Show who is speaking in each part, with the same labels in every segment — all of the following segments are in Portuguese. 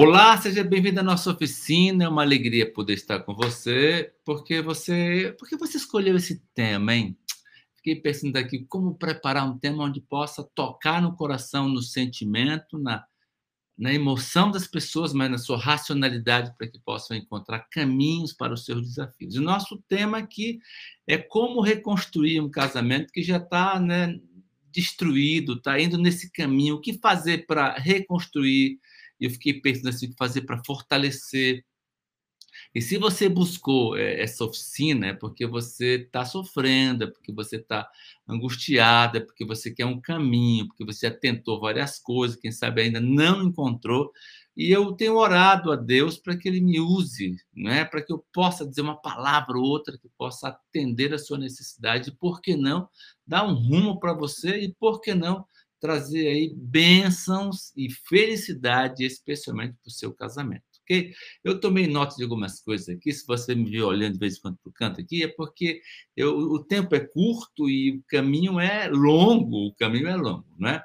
Speaker 1: Olá, seja bem-vindo à nossa oficina. É uma alegria poder estar com você, porque você, porque você escolheu esse tema, hein? Fiquei pensando aqui como preparar um tema onde possa tocar no coração, no sentimento, na, na emoção das pessoas, mas na sua racionalidade para que possam encontrar caminhos para os seus desafios. O nosso tema aqui é como reconstruir um casamento que já está né, destruído, está indo nesse caminho. O que fazer para reconstruir? E eu fiquei pensando assim, o que fazer para fortalecer. E se você buscou é, essa oficina, é porque você está sofrendo, é porque você está angustiada, é porque você quer um caminho, porque você já tentou várias coisas, quem sabe ainda não encontrou. E eu tenho orado a Deus para que Ele me use, né? para que eu possa dizer uma palavra ou outra que possa atender a sua necessidade. Por que não dar um rumo para você e por que não trazer aí bênçãos e felicidade, especialmente para o seu casamento. ok? Eu tomei nota de algumas coisas aqui, se você me viu olhando de vez em quando para o canto aqui, é porque eu, o tempo é curto e o caminho é longo, o caminho é longo, não é?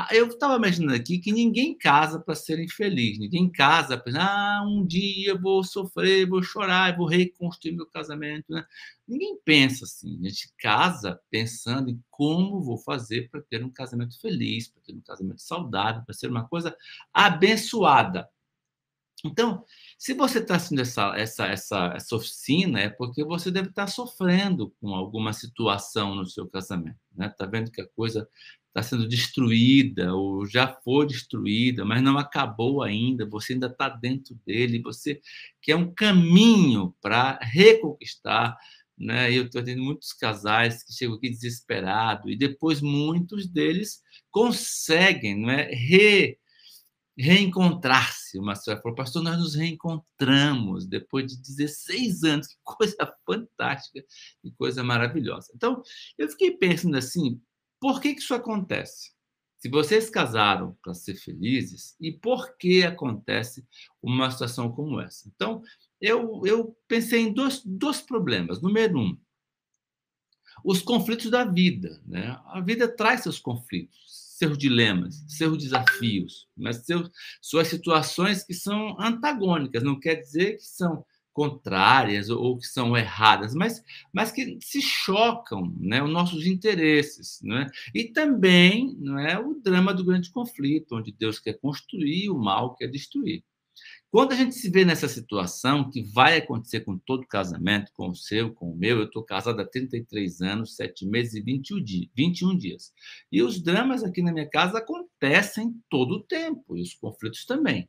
Speaker 1: Ah, eu estava imaginando aqui que ninguém casa para ser infeliz, ninguém casa para ah, um dia vou sofrer, vou chorar, vou reconstruir meu casamento. Né? Ninguém pensa assim. A gente casa pensando em como vou fazer para ter um casamento feliz, para ter um casamento saudável, para ser uma coisa abençoada. Então, se você está assistindo essa, essa, essa, essa oficina, é porque você deve estar tá sofrendo com alguma situação no seu casamento. Está né? Tá vendo que a coisa está sendo destruída ou já foi destruída, mas não acabou ainda, você ainda está dentro dele, você quer um caminho para reconquistar. Né? Eu estou tendo muitos casais que chegam aqui desesperados, e depois muitos deles conseguem não é? Re, reencontrar-se. Uma senhora falou, pastor, nós nos reencontramos depois de 16 anos, que coisa fantástica, que coisa maravilhosa. Então, eu fiquei pensando assim, por que, que isso acontece? Se vocês casaram para ser felizes, e por que acontece uma situação como essa? Então, eu, eu pensei em dois, dois problemas. Número um, os conflitos da vida. Né? A vida traz seus conflitos, seus dilemas, seus desafios, mas seus, suas situações que são antagônicas. Não quer dizer que são contrárias ou, que são erradas, mas, mas que se chocam, né, os nossos interesses, né? E também, não é, o drama do grande conflito, onde Deus quer construir o mal quer destruir. Quando a gente se vê nessa situação, que vai acontecer com todo casamento, com o seu, com o meu, eu estou casado há 33 anos, 7 meses e 21 dias, 21 dias. E os dramas aqui na minha casa acontecem todo o tempo, e os conflitos também.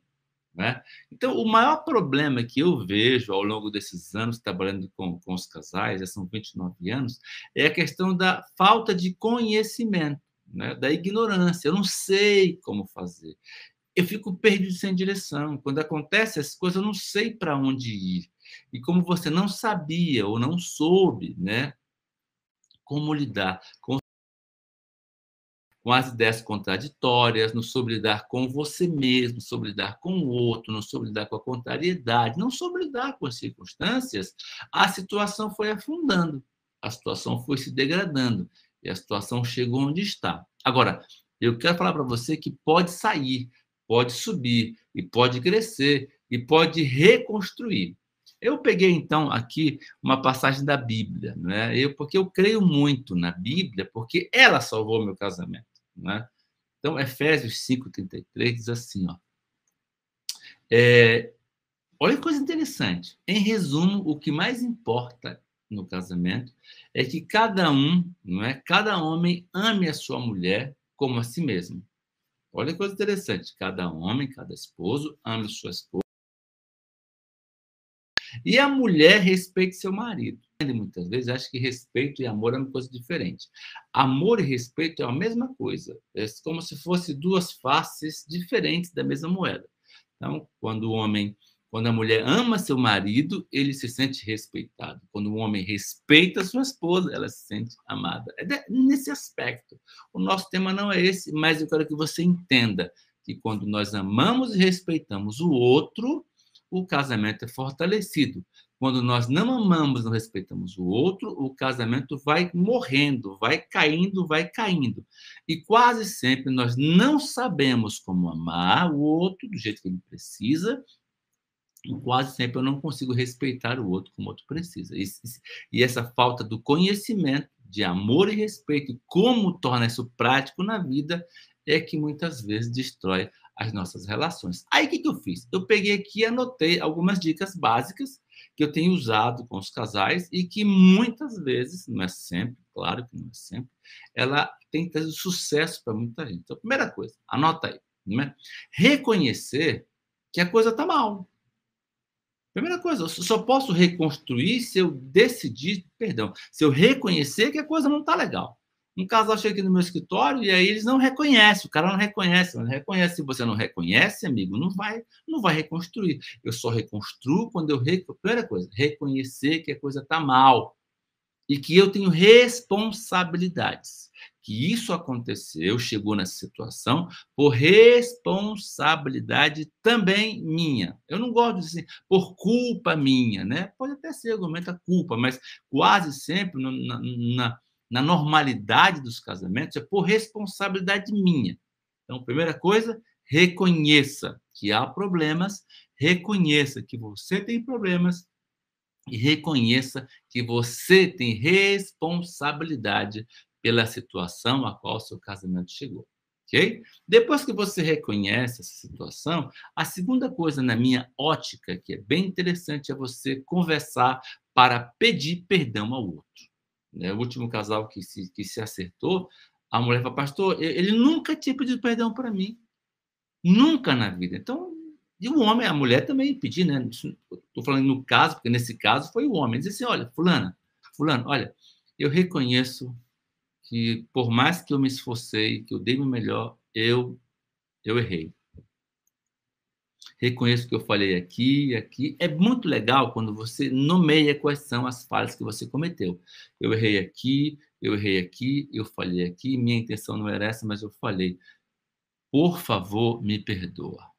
Speaker 1: Né? Então, o maior problema que eu vejo ao longo desses anos trabalhando com, com os casais, já são 29 anos, é a questão da falta de conhecimento, né? da ignorância. Eu não sei como fazer. Eu fico perdido sem direção. Quando acontece essas coisas, eu não sei para onde ir. E como você não sabia ou não soube, né? Como lidar com com as ideias contraditórias, não soube lidar com você mesmo, sobre lidar com o outro, não soube lidar com a contrariedade, não soube lidar com as circunstâncias, a situação foi afundando, a situação foi se degradando e a situação chegou onde está. Agora, eu quero falar para você que pode sair, pode subir e pode crescer e pode reconstruir. Eu peguei então aqui uma passagem da Bíblia, né? Eu porque eu creio muito na Bíblia, porque ela salvou meu casamento. Né? Então, Efésios 5,33 diz assim: ó, é, olha que coisa interessante. Em resumo, o que mais importa no casamento é que cada um, não é? Cada homem ame a sua mulher como a si mesmo. Olha que coisa interessante. Cada homem, cada esposo ame sua esposa. E a mulher respeite seu marido muitas vezes acha que respeito e amor é uma coisa diferente. Amor e respeito é a mesma coisa. É como se fossem duas faces diferentes da mesma moeda. Então, quando o homem, quando a mulher ama seu marido, ele se sente respeitado. Quando o homem respeita sua esposa, ela se sente amada. É nesse aspecto. O nosso tema não é esse, mas eu quero que você entenda que quando nós amamos e respeitamos o outro, o casamento é fortalecido. Quando nós não amamos, não respeitamos o outro, o casamento vai morrendo, vai caindo, vai caindo. E quase sempre nós não sabemos como amar o outro do jeito que ele precisa, e quase sempre eu não consigo respeitar o outro como o outro precisa. E, essa falta do conhecimento, de amor e respeito, e como torna isso prático na vida, é que muitas vezes destrói as nossas relações. Aí o que, que eu fiz? Eu peguei aqui e anotei algumas dicas básicas que eu tenho usado com os casais e que muitas vezes, não é sempre, claro que não é sempre, ela tem trazido sucesso para muita gente. Então, primeira coisa, anota aí, né? reconhecer que a coisa está mal. Primeira coisa, eu só posso reconstruir se eu decidir, perdão, se eu reconhecer que a coisa não está legal. Um casal chega aqui no meu escritório e aí eles não reconhecem, o cara não reconhece, não reconhece. Se você não reconhece, amigo, não vai, não vai reconstruir. Eu só reconstruo quando eu primeira coisa, reconhecer que a coisa está mal e que eu tenho responsabilidades. Que isso aconteceu, chegou nessa situação por responsabilidade também minha. Eu não gosto de dizer por culpa minha, né? Pode até ser argumento a culpa, mas quase sempre na, na na normalidade dos casamentos é por responsabilidade minha. Então, primeira coisa, reconheça que há problemas, reconheça que você tem problemas e reconheça que você tem responsabilidade pela situação a qual seu casamento chegou. Ok? Depois que você reconhece essa situação, a segunda coisa na minha ótica que é bem interessante é você conversar para pedir perdão ao outro né, o último casal que se, que se acertou, a mulher falou, pastor, ele nunca tinha pedido perdão para mim. Nunca na vida. Então, e o homem, a mulher também pedir, né? Estou falando no caso, porque nesse caso foi o homem. Diz assim: olha, Fulana, Fulano, olha, eu reconheço que por mais que eu me esforcei, que eu dei o melhor, eu, eu errei reconheço que eu falei aqui aqui. É muito legal quando você nomeia quais são as falhas que você cometeu. Eu errei aqui, eu errei aqui, eu falei aqui, minha intenção não era essa, mas eu falei. Por favor, me perdoa.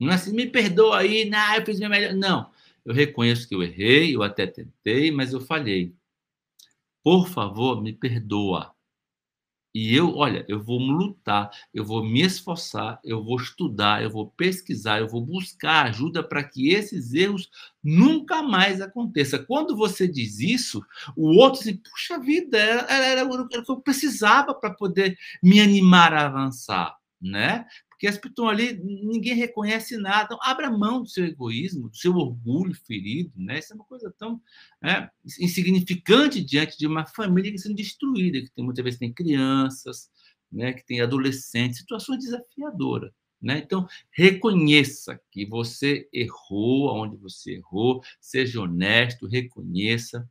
Speaker 1: Não é assim, me perdoa aí, não, eu fiz minha melhor. Não, eu reconheço que eu errei, eu até tentei, mas eu falhei. Por favor, me perdoa. E eu, olha, eu vou lutar, eu vou me esforçar, eu vou estudar, eu vou pesquisar, eu vou buscar ajuda para que esses erros nunca mais aconteçam. Quando você diz isso, o outro diz, puxa vida, era, era, era o que eu precisava para poder me animar a avançar, né? Porque as pessoas ali, ninguém reconhece nada. Então, abra mão do seu egoísmo, do seu orgulho ferido, né? Isso é uma coisa tão né, insignificante diante de uma família que está sendo destruída, que tem, muitas vezes tem crianças, né, que tem adolescentes, situações desafiadoras. Né? Então, reconheça que você errou onde você errou, seja honesto, reconheça,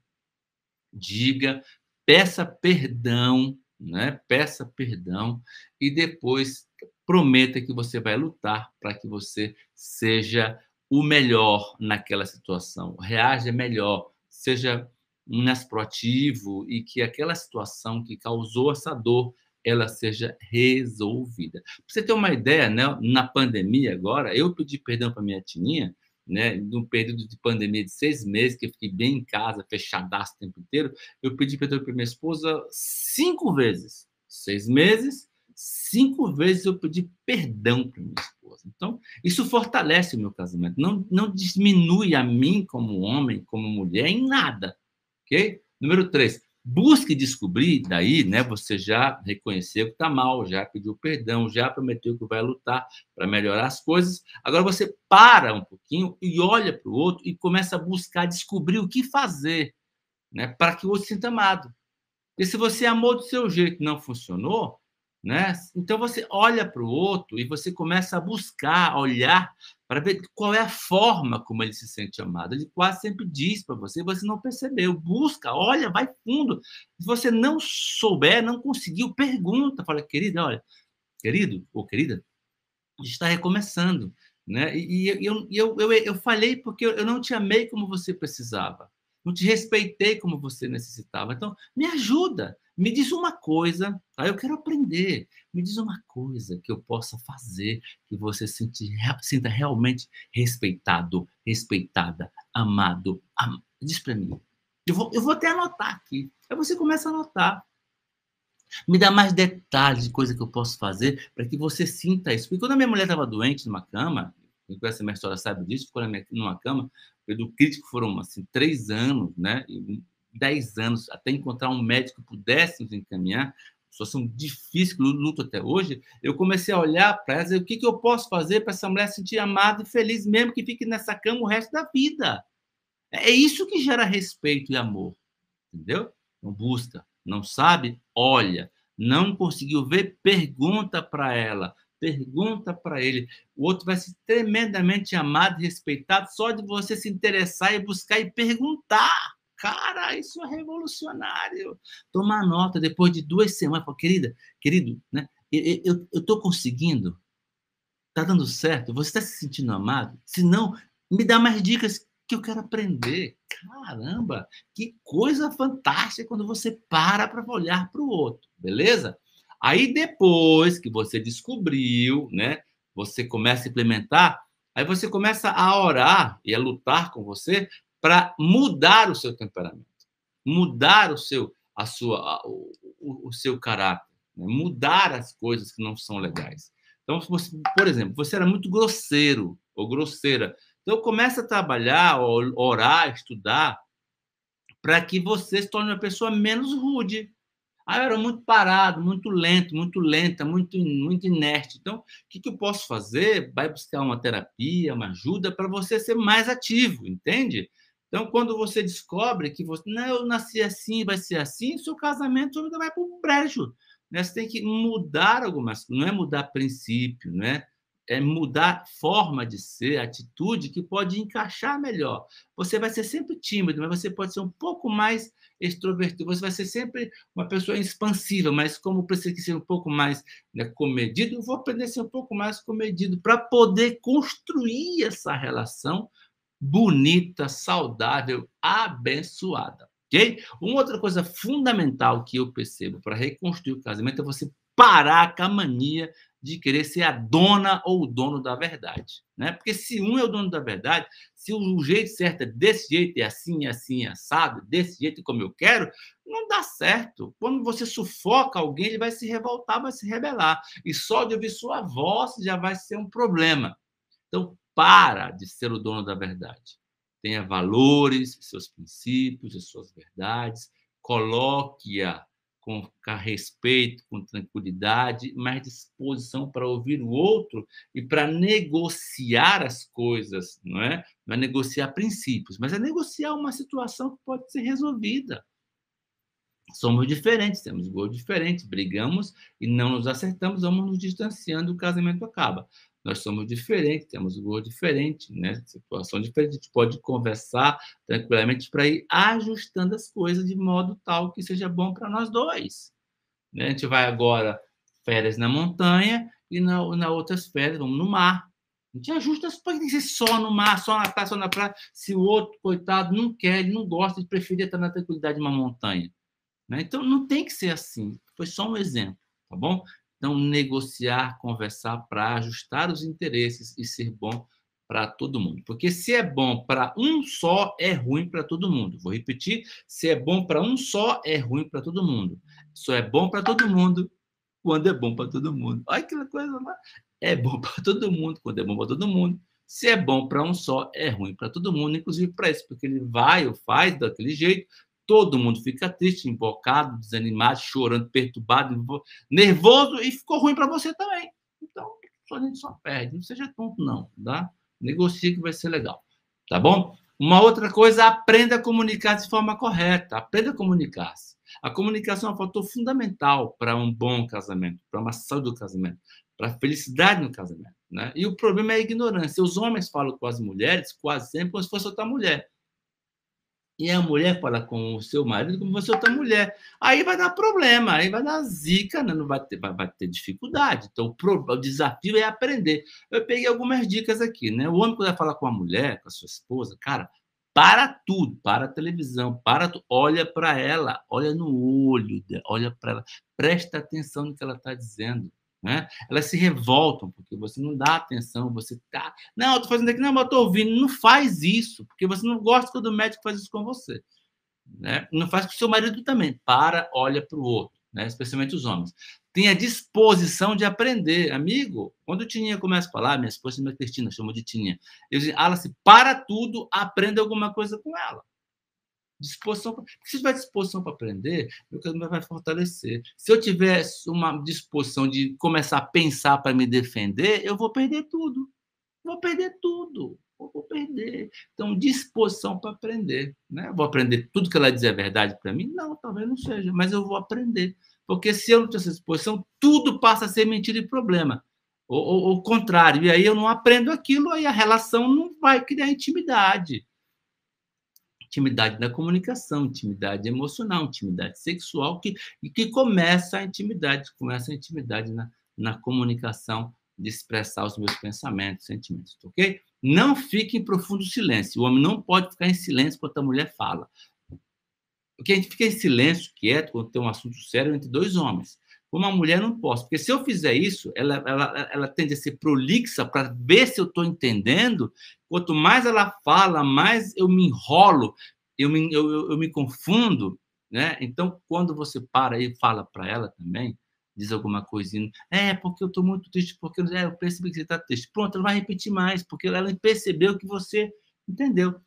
Speaker 1: diga, peça perdão, né? peça perdão e depois prometa que você vai lutar para que você seja o melhor naquela situação, reaja melhor, seja mais proativo e que aquela situação que causou essa dor ela seja resolvida. Para você ter uma ideia, né, na pandemia agora, eu pedi perdão para minha tininha, né, num período de pandemia de seis meses, que eu fiquei bem em casa, fechadaço o tempo inteiro, eu pedi perdão para minha esposa cinco vezes. Seis meses, cinco vezes eu pedi perdão para minha esposa. Então, isso fortalece o meu casamento. Não, não diminui a mim como homem, como mulher, em nada. Ok? Número três, busque descobrir, daí, né, você já reconheceu que está mal, já pediu perdão, já prometeu que vai lutar para melhorar as coisas. Agora você para um pouquinho e olha para o outro e começa a buscar descobrir o que fazer né, para que o outro sinta amado. E se você amou do seu jeito e não funcionou, né? Então você olha para o outro e você começa a buscar, olhar para ver qual é a forma como ele se sente amado. Ele quase sempre diz para você, você não percebeu. Busca, olha, vai fundo. Se você não souber, não conseguiu, pergunta. Fala, querida, olha, querido ou querida, a está recomeçando. Né? E, e eu, eu, eu, eu falei porque eu não te amei como você precisava. Não te respeitei como você necessitava. Então, me ajuda, me diz uma coisa, tá? eu quero aprender. Me diz uma coisa que eu possa fazer que você sinta, sinta realmente respeitado, respeitada, amado. Am... Diz para mim. Eu vou, eu vou até anotar aqui. Aí você começa a anotar. Me dá mais detalhes de coisa que eu posso fazer para que você sinta isso. Porque quando a minha mulher estava doente numa cama, quem conhece a minha história sabe disso, ficou numa cama, do crítico foram assim, três anos, né? Dez anos, até encontrar um médico que pudesse nos encaminhar, situação difícil, luto até hoje, eu comecei a olhar para ela e o que, que eu posso fazer para essa mulher se sentir amada e feliz, mesmo que fique nessa cama o resto da vida. É isso que gera respeito e amor, entendeu? Não busca, não sabe, olha. Não conseguiu ver, pergunta para ela, pergunta para ele. O outro vai ser tremendamente amado e respeitado só de você se interessar e buscar e perguntar. Cara, isso é revolucionário. Tomar nota depois de duas semanas. Querida, querido, né? Eu estou conseguindo. Está dando certo? Você está se sentindo amado? Se não, me dá mais dicas que eu quero aprender. Caramba, que coisa fantástica quando você para para olhar para o outro, beleza? Aí depois que você descobriu, né, você começa a implementar, aí você começa a orar e a lutar com você para mudar o seu temperamento, mudar o seu a sua o, o, o seu caráter, né? mudar as coisas que não são legais. Então, você, por exemplo, você era muito grosseiro ou grosseira então, comece a trabalhar, orar, estudar, para que você se torne uma pessoa menos rude. Ah, eu era muito parado, muito lento, muito lenta, muito, muito inerte. Então, o que, que eu posso fazer? Vai buscar uma terapia, uma ajuda para você ser mais ativo, entende? Então, quando você descobre que você, não, eu nasci assim, vai ser assim, seu casamento vai para o brejo. Né? Você tem que mudar algumas coisas, não é mudar princípio, não é? É mudar forma de ser, atitude que pode encaixar melhor. Você vai ser sempre tímido, mas você pode ser um pouco mais extrovertido. Você vai ser sempre uma pessoa expansiva, mas como precisa ser um pouco mais né, comedido, eu vou aprender a ser um pouco mais comedido para poder construir essa relação bonita, saudável, abençoada. Ok? Uma outra coisa fundamental que eu percebo para reconstruir o casamento é você parar com a mania de querer ser a dona ou o dono da verdade. Né? Porque se um é o dono da verdade, se o jeito certo é desse jeito, é assim, é assim, é assado, desse jeito como eu quero, não dá certo. Quando você sufoca alguém, ele vai se revoltar, vai se rebelar. E só de ouvir sua voz já vai ser um problema. Então, para de ser o dono da verdade. Tenha valores, seus princípios, as suas verdades, coloque-a com respeito, com tranquilidade, mais disposição para ouvir o outro e para negociar as coisas, não é? Não é negociar princípios, mas é negociar uma situação que pode ser resolvida. Somos diferentes, temos gosto diferentes, brigamos e não nos acertamos, vamos nos distanciando, o casamento acaba nós somos diferentes, temos um gosto diferente, né? situação diferente, a gente pode conversar tranquilamente para ir ajustando as coisas de modo tal que seja bom para nós dois. Né? A gente vai agora férias na montanha e na, na outras férias vamos no mar. A gente ajusta as coisas, ser só no mar, só na praia, só na praia. Se o outro, coitado, não quer, ele não gosta, ele preferia estar na tranquilidade de uma montanha. Né? Então, não tem que ser assim. Foi só um exemplo, tá bom? Então, negociar, conversar para ajustar os interesses e ser bom para todo mundo. Porque se é bom para um só, é ruim para todo mundo. Vou repetir: se é bom para um só, é ruim para todo mundo. Só é bom para todo mundo quando é bom para todo mundo. Olha aquela coisa lá. É bom para todo mundo quando é bom para todo mundo. Se é bom para um só, é ruim para todo mundo, inclusive para isso, porque ele vai ou faz daquele jeito, todo mundo fica triste, invocado, desanimado, chorando, perturbado, nervoso e ficou ruim para você também. Então, a gente só perde. Não seja tonto, não, tá? Negocie que vai ser legal, tá bom? Uma outra coisa, aprenda a comunicar de forma correta. Aprenda a comunicar-se. A comunicação é um fator fundamental para um bom casamento, para uma saúde do casamento, para a felicidade no casamento. Né? E o problema é a ignorância. Os homens falam com as mulheres quase sempre como se fosse outra mulher. E a mulher fala com o seu marido como você outra mulher. Aí vai dar problema, aí vai dar zica, né? não vai ter, vai, vai ter dificuldade. Então, o, pro, o, desafio é aprender. Eu peguei algumas dicas aqui, né? O homem, quando vai falar com a mulher, com a sua esposa, cara, para tudo, para a televisão, para tu, olha para ela, olha no olho, olha para ela, presta atenção no que ela está dizendo. Né? Elas se revoltam porque você não dá atenção, você tá. Não, eu tô fazendo aqui, não, mas eu tô ouvindo. Não faz isso, porque você não gosta quando o médico faz isso com você. Né? Não faz com o seu marido também. Para, olha para o outro, né? especialmente os homens. Tenha disposição de aprender. Amigo, quando o Tininha começa a falar, minha esposa, minha Cristina, chamou de Tininha, eu digo, Alice, para tudo, aprenda alguma coisa com ela. Disposição, porque se tiver disposição para aprender, meu casamento vai fortalecer. Se eu tiver uma disposição de começar a pensar para me defender, eu vou perder tudo. Vou perder tudo. Vou perder. Então, disposição para aprender. Né? Vou aprender tudo que ela diz é verdade para mim? Não, talvez não seja, mas eu vou aprender. Porque se eu não tenho essa disposição, tudo passa a ser mentira e problema. Ou, o contrário, e aí eu não aprendo aquilo, aí a relação não vai criar intimidade intimidade da comunicação, intimidade emocional, intimidade sexual, que, e que começa a intimidade, começa a intimidade na, na comunicação de expressar os meus pensamentos, sentimentos, ok? Não fique em profundo silêncio. O homem não pode ficar em silêncio quando a mulher fala. Porque a gente fica em silêncio, quieto, quando tem um assunto sério entre dois homens. Como a mulher, não posso. Porque se eu fizer isso, ela, ela, ela tende a ser prolixa para ver se eu estou entendendo. Quanto mais ela fala, mais eu me enrolo, eu me, eu, eu, eu me confundo. Né? Então, quando você para e fala para ela também, diz alguma coisinha, é porque eu estou muito triste, porque é, eu percebi que você está triste. Pronto, ela vai repetir mais, porque ela percebeu que você entendeu.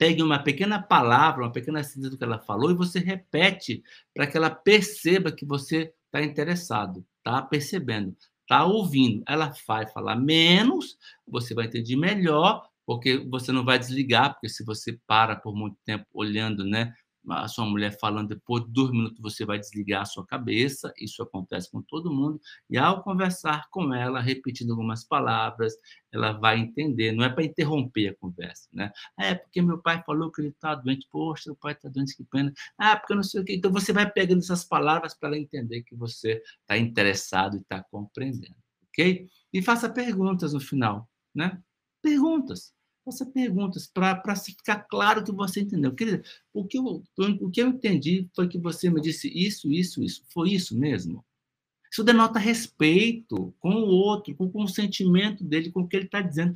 Speaker 1: Pegue uma pequena palavra, uma pequena síntese do que ela falou e você repete para que ela perceba que você está interessado, está percebendo, está ouvindo. Ela vai falar menos, você vai entender melhor, porque você não vai desligar, porque se você para por muito tempo olhando, né, a sua mulher falando, depois de dois minutos você vai desligar a sua cabeça, isso acontece com todo mundo, e ao conversar com ela, repetindo algumas palavras, ela vai entender, não é para interromper a conversa, né? É porque meu pai falou que ele está doente, poxa, o pai está doente, que pena. Ah, porque não sei o quê. Então você vai pegando essas palavras para ela entender que você está interessado e está compreendendo, ok? E faça perguntas no final, né? Perguntas faça perguntas para ficar claro que você entendeu. Querida, o que, eu, o que eu entendi foi que você me disse isso, isso, isso. Foi isso mesmo? Isso denota respeito com o outro, com o consentimento dele, com o que ele está dizendo,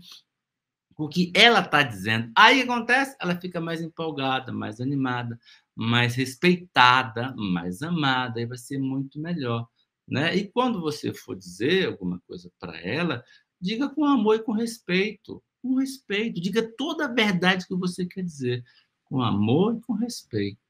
Speaker 1: com o que ela está dizendo. Aí acontece, ela fica mais empolgada, mais animada, mais respeitada, mais amada, e vai ser muito melhor. Né? E quando você for dizer alguma coisa para ela, diga com amor e com respeito com respeito. Diga toda a verdade que você quer dizer, com amor e com respeito.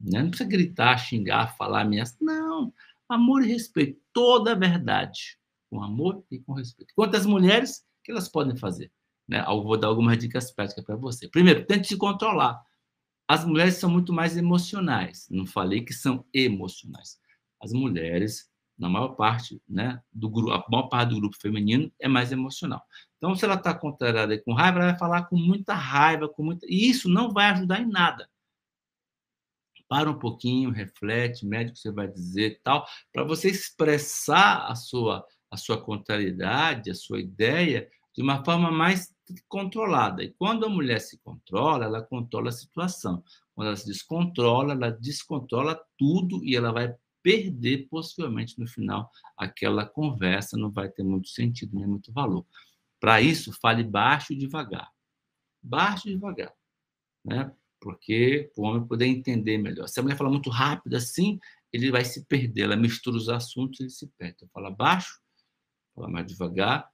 Speaker 1: Né? Não precisa gritar, xingar, falar ameaça. Não. Amor e respeito. Toda a verdade. Com amor e com respeito. Quantas mulheres, o que elas podem fazer? Né? Eu vou dar algumas dicas práticas para você. Primeiro, tente se controlar. As mulheres são muito mais emocionais. Não falei que são emocionais. As mulheres na maior parte, né, do grupo, a maior parte do grupo feminino é mais emocional. Então, se ela está contrariada com raiva, ela vai falar com muita raiva, com muita, e isso não vai ajudar em nada. Para um pouquinho, reflete, mede o que você vai dizer, tal, para você expressar a sua a sua contrariedade, a sua ideia de uma forma mais controlada. E quando a mulher se controla, ela controla a situação. Quando ela se descontrola, ela descontrola tudo e ela vai perder possivelmente no final aquela conversa, não vai ter muito sentido nem muito valor. Para isso, fale baixo e devagar. Baixo e devagar, né? Porque o homem poder entender melhor. Se a mulher fala muito rápido assim, ele vai se perder, ela mistura os assuntos e ele se perde. Então, fala baixo, fala mais devagar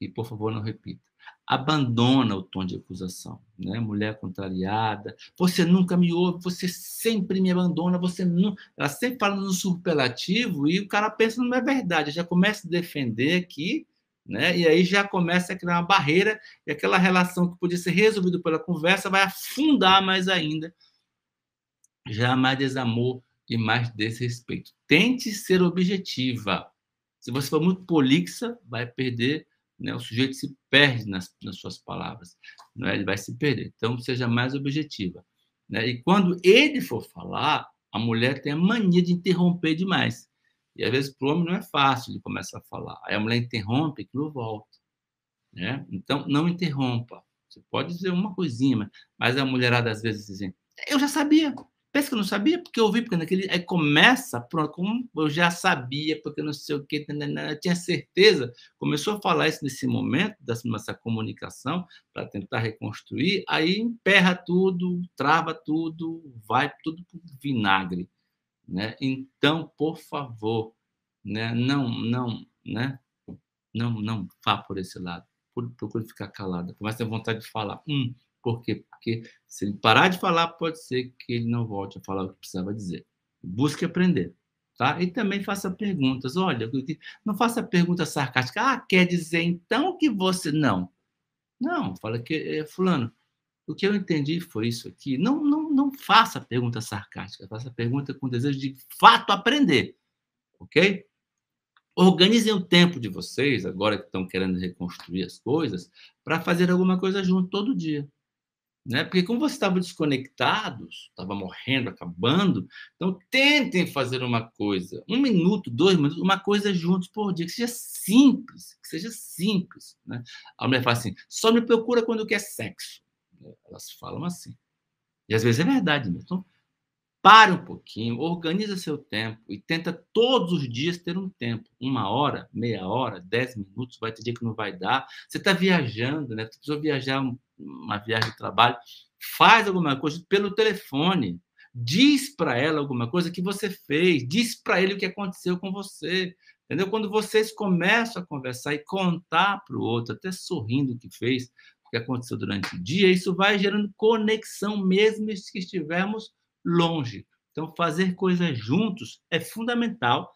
Speaker 1: e, por favor, não repita abandona o tom de acusação, né? Mulher contrariada, você nunca me ouve, você sempre me abandona, você não, ela sempre fala no superlativo e o cara pensa não é verdade, já começa a defender aqui, né? E aí já começa a criar uma barreira e aquela relação que podia ser resolvida pela conversa vai afundar mais ainda. Já mais desamor e mais desrespeito. Tente ser objetiva. Se você for muito polixa, vai perder né? O sujeito se perde nas, nas suas palavras, né? ele vai se perder. Então, seja mais objetiva. Né? E quando ele for falar, a mulher tem a mania de interromper demais. E às vezes para o homem não é fácil de começar a falar. Aí a mulher interrompe, aquilo volta. Né? Então, não interrompa. Você pode dizer uma coisinha, mas a mulherada às vezes dizem, eu já sabia. Pensa que eu não sabia, porque eu ouvi, porque naquele. Aí começa, pronto, como eu já sabia, porque não sei o quê, eu tinha certeza. Começou a falar isso nesse momento, dessa comunicação, para tentar reconstruir, aí emperra tudo, trava tudo, vai tudo para vinagre. Né? Então, por favor, né? não, não, né? não, não vá por esse lado. Procure ficar calada. Começa a ter vontade de falar. Hum, por quê? Porque se ele parar de falar, pode ser que ele não volte a falar o que precisava dizer. Busque aprender. Tá? E também faça perguntas. Olha, não faça perguntas sarcásticas. Ah, quer dizer então que você. Não. Não, fala que, é, Fulano, o que eu entendi foi isso aqui. Não, não, não faça pergunta sarcástica, faça pergunta com desejo de fato aprender. Ok? Organizem o tempo de vocês, agora que estão querendo reconstruir as coisas, para fazer alguma coisa junto todo dia. Né? Porque como vocês estavam desconectados, estava morrendo, acabando, então tentem fazer uma coisa, um minuto, dois minutos, uma coisa juntos por dia, que seja simples, que seja simples. Né? A mulher fala assim, só me procura quando quer sexo. Elas falam assim. E às vezes é verdade mesmo. Então, Pare um pouquinho, organiza seu tempo e tenta todos os dias ter um tempo. Uma hora, meia hora, dez minutos, vai ter dia que não vai dar. Você está viajando, né? Você precisou viajar uma viagem de trabalho. Faz alguma coisa pelo telefone. Diz para ela alguma coisa que você fez. Diz para ele o que aconteceu com você. Entendeu? Quando vocês começam a conversar e contar para o outro, até sorrindo o que fez, que aconteceu durante o dia, isso vai gerando conexão mesmo que estivermos longe. Então, fazer coisas juntos é fundamental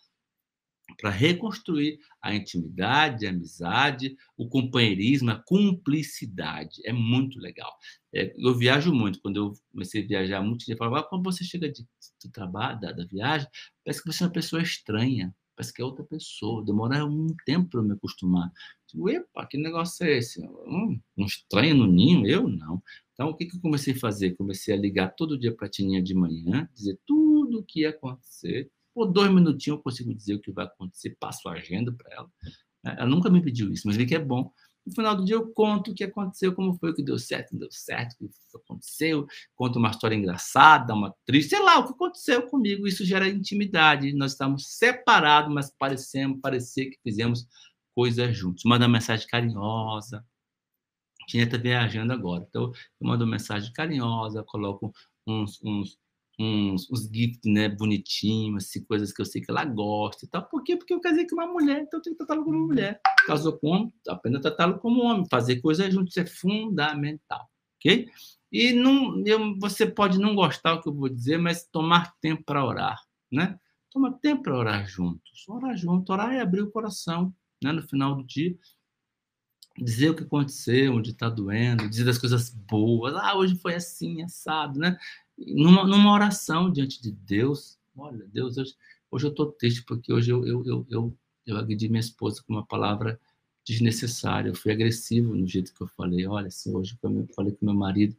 Speaker 1: para reconstruir a intimidade, a amizade, o companheirismo, a cumplicidade. É muito legal. É, eu viajo muito. Quando eu comecei a viajar muito, eu falava, ah, quando você chega de, do trabalho, da, da, viagem, parece que você é uma pessoa estranha, parece que é outra pessoa. Demora um tempo para eu me acostumar. Digo, epa, que negócio é esse? Um, um estranho no ninho? Eu não. Então, o que, que eu comecei a fazer? Comecei a ligar todo dia para a Tininha de manhã, dizer tudo o que ia acontecer. Por dois minutinhos eu consigo dizer o que vai acontecer, passo a agenda para ela. Né? Ela nunca me pediu isso, mas vi que é bom. No final do dia eu conto o que aconteceu, como foi, o que deu certo, não deu certo, o que aconteceu, conto uma história engraçada, uma triste, sei lá, o que aconteceu comigo. Isso gera intimidade. Nós estamos separados, mas parecemos, parecer que fizemos coisas juntos. Manda uma mensagem carinhosa, tinha está viajando agora. Então, eu mando mensagem carinhosa, coloco uns, uns, uns, uns gifts né, bonitinhos, assim, coisas que eu sei que ela gosta e tal. Por quê? Porque eu casei com uma mulher, então eu tenho que tratá-la como mulher. Casou com homem, apenas tratá-lo como homem. Fazer coisas juntos é fundamental, ok? E não, eu, você pode não gostar do que eu vou dizer, mas tomar tempo para orar, né? Toma tempo para orar juntos. Orar junto, orar é abrir o coração, né? No final do dia, dizer o que aconteceu, onde está doendo, dizer das coisas boas. Ah, hoje foi assim, assado, né? Numa, numa oração diante de Deus. Olha, Deus, hoje, hoje eu estou triste porque hoje eu, eu, eu, eu, eu agredi minha esposa com uma palavra desnecessária. Eu fui agressivo no jeito que eu falei. Olha, assim, hoje eu falei com meu marido,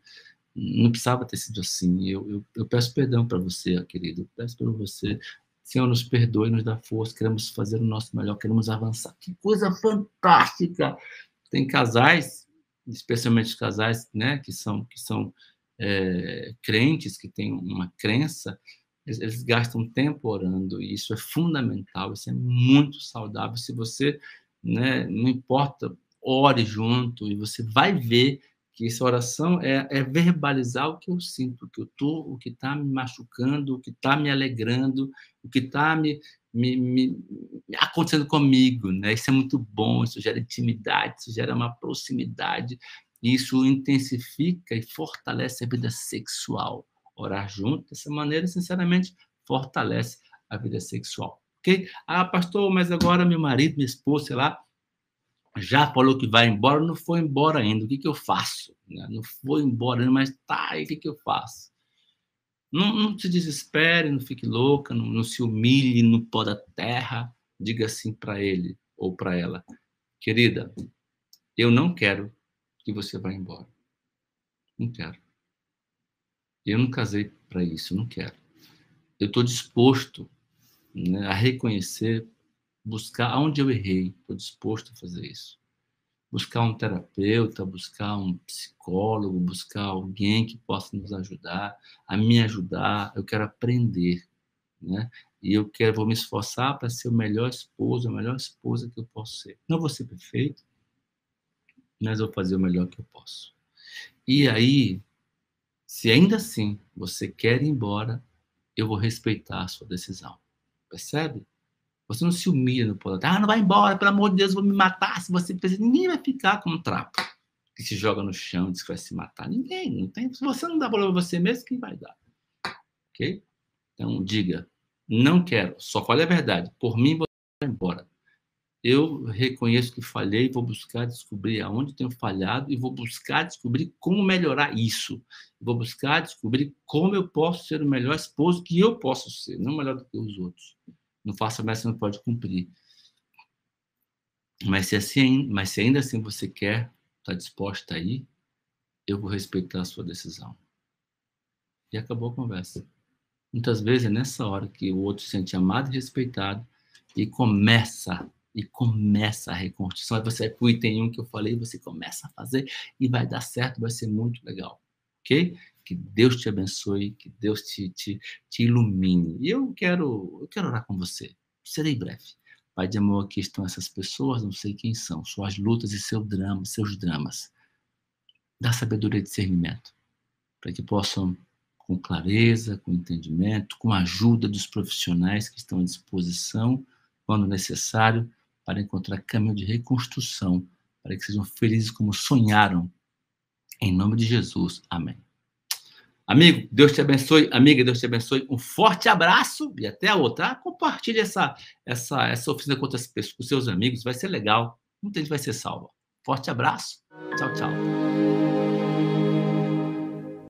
Speaker 1: não precisava ter sido assim. Eu, eu, eu peço perdão para você, querido. Eu peço para você. Senhor, nos perdoe, nos dá força. Queremos fazer o nosso melhor, queremos avançar. Que coisa fantástica! Tem casais, especialmente casais né, que são, que são é, crentes, que têm uma crença, eles, eles, gastam tempo orando, e isso é fundamental, isso é muito saudável. Se você, né, não importa, ore junto, e você vai ver que essa oração é, é verbalizar o que eu sinto, o que eu tô, o que está me machucando, o que está me alegrando, o que está me, me, me, acontecendo comigo, né? Isso é muito bom, isso gera intimidade, isso gera uma proximidade, isso intensifica e fortalece a vida sexual. Orar junto dessa maneira, sinceramente, fortalece a vida sexual, ok? Ah, pastor, mas agora meu marido, minha esposa, sei lá, já falou que vai embora, não foi embora ainda, o que, que eu faço? Né? Não foi embora, mas tá, e o que, que eu faço? Não, não se desespere, não fique louca, não, não se humilhe no pó da terra. Diga assim para ele ou para ela: querida, eu não quero que você vá embora. Não quero. Eu não casei para isso, não quero. Eu estou disposto né, a reconhecer, buscar onde eu errei. Estou disposto a fazer isso. buscar um terapeuta, buscar um psicólogo, buscar alguém que possa nos ajudar, a me ajudar. Eu quero aprender, né? E eu quero, vou me esforçar para ser o melhor esposo, a melhor esposa que eu posso ser. Não vou ser perfeito, mas vou fazer o melhor que eu posso. E aí, se ainda assim você quer ir embora, eu vou respeitar a sua decisão. Percebe? Você não se humilha no poder. Ah, não vai embora, pelo amor de Deus, vou me matar. Se você ninguém vai ficar como um trapo que se joga no chão e diz que vai se matar. Ninguém, não tem. Se você não dá valor a você mesmo, quem vai dar? Ok? Então, diga, não quero, só fale a verdade. Por mim, você vai embora. Eu reconheço que falhei, vou buscar descobrir aonde tenho falhado e vou buscar descobrir como melhorar isso. Vou buscar descobrir como eu posso ser o melhor esposo que eu posso ser, não melhor do que os outros. Não faça mais, você não pode cumprir. Mas se, assim, mas se ainda assim você quer, está disposta a ir, eu vou respeitar a sua decisão. E acabou a conversa. Muitas vezes é nessa hora que o outro se sente amado e respeitado e começa e começa a reconstrução. Aí você é o item 1 que eu falei, você começa a fazer e vai dar certo, vai ser muito legal. Ok? Que Deus te abençoe, que Deus te, te, te ilumine. E eu quero, eu quero orar com você. Serei breve. Pai de amor, aqui estão essas pessoas, não sei quem são, suas lutas e seu drama, seus dramas. Dá sabedoria e discernimento, para que possam, com clareza, com entendimento, com a ajuda dos profissionais que estão à disposição, quando necessário, para encontrar caminho de reconstrução, para que sejam felizes como sonharam. Em nome de Jesus. Amém. Amigo, Deus te abençoe. Amiga, Deus te abençoe. Um forte abraço e até a outra. Compartilhe essa, essa, essa oficina com outras com seus amigos. Vai ser legal. Muita gente vai ser salva. Forte abraço. Tchau, tchau.